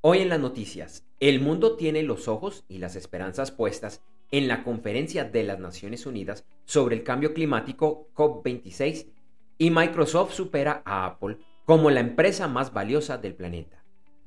Hoy en las noticias, el mundo tiene los ojos y las esperanzas puestas en la conferencia de las Naciones Unidas sobre el cambio climático COP26 y Microsoft supera a Apple como la empresa más valiosa del planeta.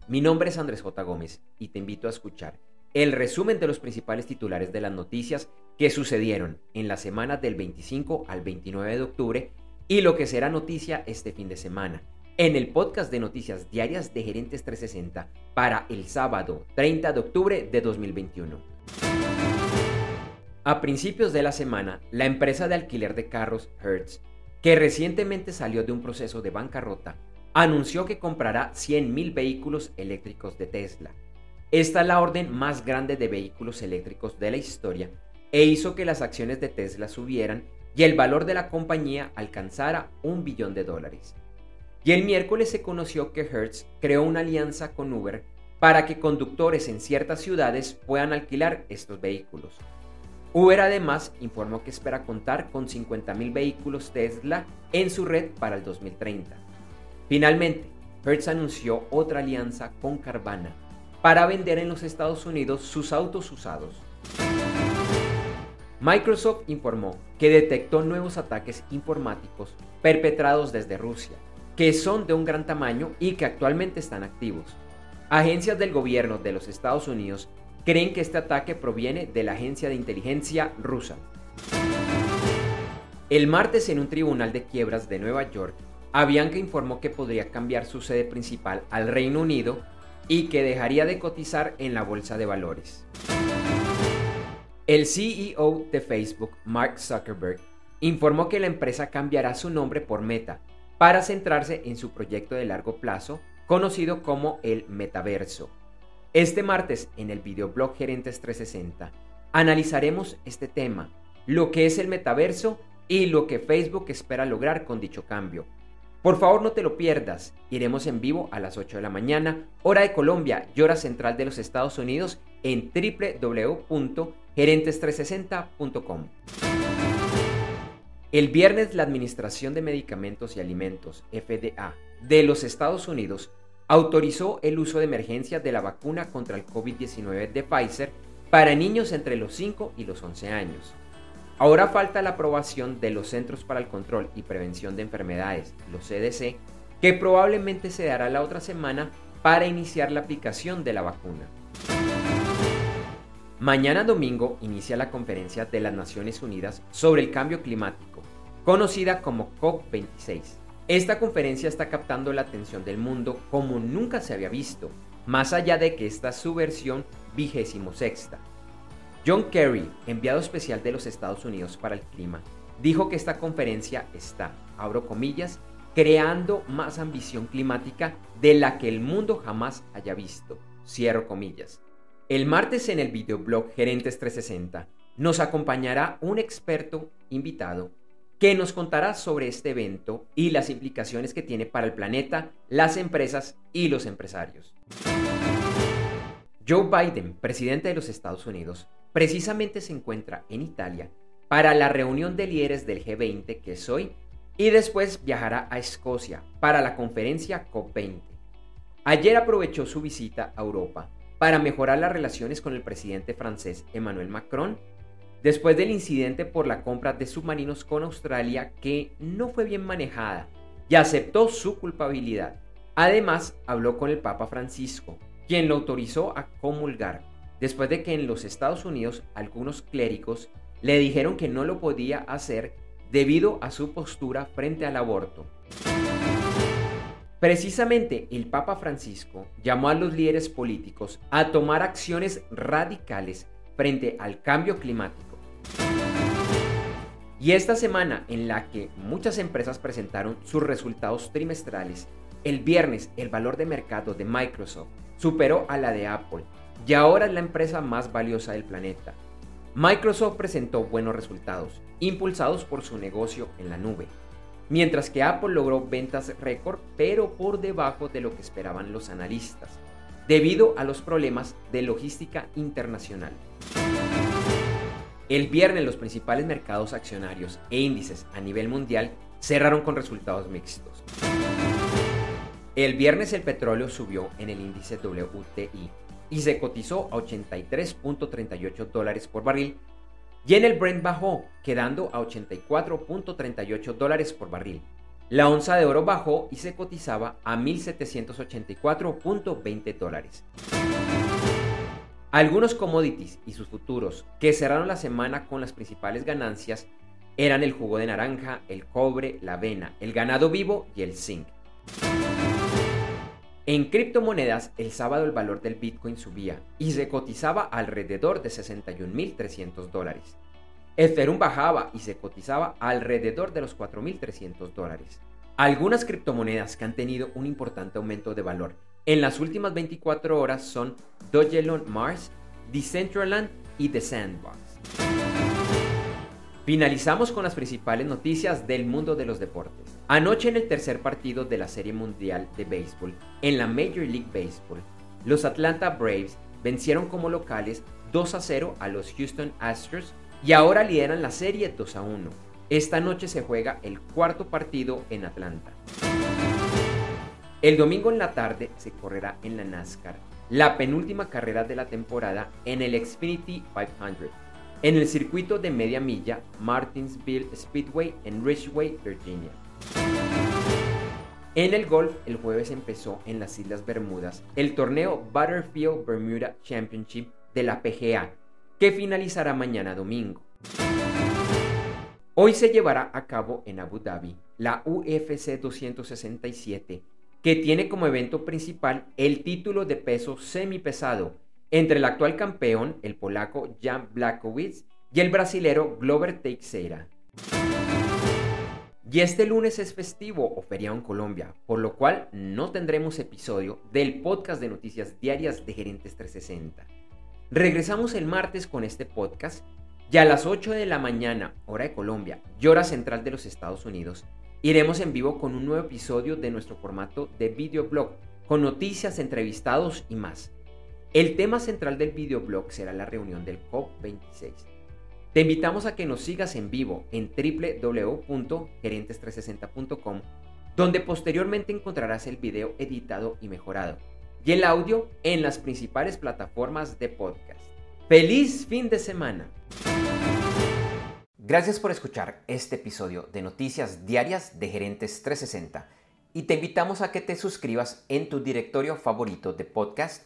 Mi nombre es Andrés J. Gómez y te invito a escuchar el resumen de los principales titulares de las noticias que sucedieron en la semana del 25 al 29 de octubre y lo que será noticia este fin de semana en el podcast de noticias diarias de Gerentes 360 para el sábado 30 de octubre de 2021. A principios de la semana, la empresa de alquiler de carros Hertz, que recientemente salió de un proceso de bancarrota, anunció que comprará 100.000 vehículos eléctricos de Tesla. Esta es la orden más grande de vehículos eléctricos de la historia e hizo que las acciones de Tesla subieran y el valor de la compañía alcanzara un billón de dólares. Y el miércoles se conoció que Hertz creó una alianza con Uber para que conductores en ciertas ciudades puedan alquilar estos vehículos. Uber además informó que espera contar con 50.000 vehículos Tesla en su red para el 2030. Finalmente, Hertz anunció otra alianza con Carvana para vender en los Estados Unidos sus autos usados. Microsoft informó que detectó nuevos ataques informáticos perpetrados desde Rusia que son de un gran tamaño y que actualmente están activos. Agencias del gobierno de los Estados Unidos creen que este ataque proviene de la agencia de inteligencia rusa. El martes en un tribunal de quiebras de Nueva York, Avianca informó que podría cambiar su sede principal al Reino Unido y que dejaría de cotizar en la bolsa de valores. El CEO de Facebook, Mark Zuckerberg, informó que la empresa cambiará su nombre por Meta para centrarse en su proyecto de largo plazo conocido como el metaverso. Este martes en el videoblog Gerentes 360 analizaremos este tema, lo que es el metaverso y lo que Facebook espera lograr con dicho cambio. Por favor no te lo pierdas, iremos en vivo a las 8 de la mañana, hora de Colombia y hora central de los Estados Unidos en www.gerentes360.com. El viernes la Administración de Medicamentos y Alimentos, FDA, de los Estados Unidos autorizó el uso de emergencia de la vacuna contra el COVID-19 de Pfizer para niños entre los 5 y los 11 años. Ahora falta la aprobación de los Centros para el Control y Prevención de Enfermedades, los CDC, que probablemente se dará la otra semana para iniciar la aplicación de la vacuna. Mañana domingo inicia la conferencia de las Naciones Unidas sobre el cambio climático, conocida como COP26. Esta conferencia está captando la atención del mundo como nunca se había visto, más allá de que esta es su versión vigésimo sexta. John Kerry, enviado especial de los Estados Unidos para el clima, dijo que esta conferencia está, abro comillas, creando más ambición climática de la que el mundo jamás haya visto, cierro comillas. El martes en el videoblog Gerentes 360 nos acompañará un experto invitado que nos contará sobre este evento y las implicaciones que tiene para el planeta, las empresas y los empresarios. Joe Biden, presidente de los Estados Unidos, precisamente se encuentra en Italia para la reunión de líderes del G20 que es hoy y después viajará a Escocia para la conferencia COP20. Ayer aprovechó su visita a Europa para mejorar las relaciones con el presidente francés Emmanuel Macron después del incidente por la compra de submarinos con Australia que no fue bien manejada y aceptó su culpabilidad. Además, habló con el Papa Francisco, quien lo autorizó a comulgar, después de que en los Estados Unidos algunos clérigos le dijeron que no lo podía hacer debido a su postura frente al aborto. Precisamente el Papa Francisco llamó a los líderes políticos a tomar acciones radicales frente al cambio climático. Y esta semana en la que muchas empresas presentaron sus resultados trimestrales, el viernes el valor de mercado de Microsoft superó a la de Apple y ahora es la empresa más valiosa del planeta. Microsoft presentó buenos resultados, impulsados por su negocio en la nube, mientras que Apple logró ventas récord, pero por debajo de lo que esperaban los analistas, debido a los problemas de logística internacional. El viernes los principales mercados accionarios e índices a nivel mundial cerraron con resultados mixtos. El viernes el petróleo subió en el índice WTI y se cotizó a 83.38 dólares por barril y en el Brent bajó, quedando a 84.38 dólares por barril. La onza de oro bajó y se cotizaba a 1.784.20 dólares. Algunos commodities y sus futuros que cerraron la semana con las principales ganancias eran el jugo de naranja, el cobre, la avena, el ganado vivo y el zinc. En criptomonedas, el sábado el valor del Bitcoin subía y se cotizaba alrededor de 61.300 dólares. Ethereum bajaba y se cotizaba alrededor de los 4.300 dólares. Algunas criptomonedas que han tenido un importante aumento de valor en las últimas 24 horas son Dogelon Mars, Decentraland y The Sandbox. Finalizamos con las principales noticias del mundo de los deportes. Anoche en el tercer partido de la Serie Mundial de Béisbol, en la Major League Baseball, los Atlanta Braves vencieron como locales 2 a 0 a los Houston Astros y ahora lideran la serie 2 a 1. Esta noche se juega el cuarto partido en Atlanta. El domingo en la tarde se correrá en la NASCAR, la penúltima carrera de la temporada en el Xfinity 500 en el circuito de media milla Martinsville Speedway en Ridgeway, Virginia. En el golf, el jueves empezó en las Islas Bermudas el torneo Butterfield Bermuda Championship de la PGA, que finalizará mañana domingo. Hoy se llevará a cabo en Abu Dhabi la UFC 267, que tiene como evento principal el título de peso semipesado entre el actual campeón, el polaco Jan Blachowicz, y el brasilero Glover Teixeira. Y este lunes es festivo o feriado en Colombia, por lo cual no tendremos episodio del podcast de noticias diarias de Gerentes 360. Regresamos el martes con este podcast y a las 8 de la mañana, hora de Colombia y hora central de los Estados Unidos, iremos en vivo con un nuevo episodio de nuestro formato de videoblog, con noticias, entrevistados y más. El tema central del videoblog será la reunión del COP26. Te invitamos a que nos sigas en vivo en www.gerentes360.com, donde posteriormente encontrarás el video editado y mejorado, y el audio en las principales plataformas de podcast. ¡Feliz fin de semana! Gracias por escuchar este episodio de Noticias Diarias de Gerentes 360 y te invitamos a que te suscribas en tu directorio favorito de podcast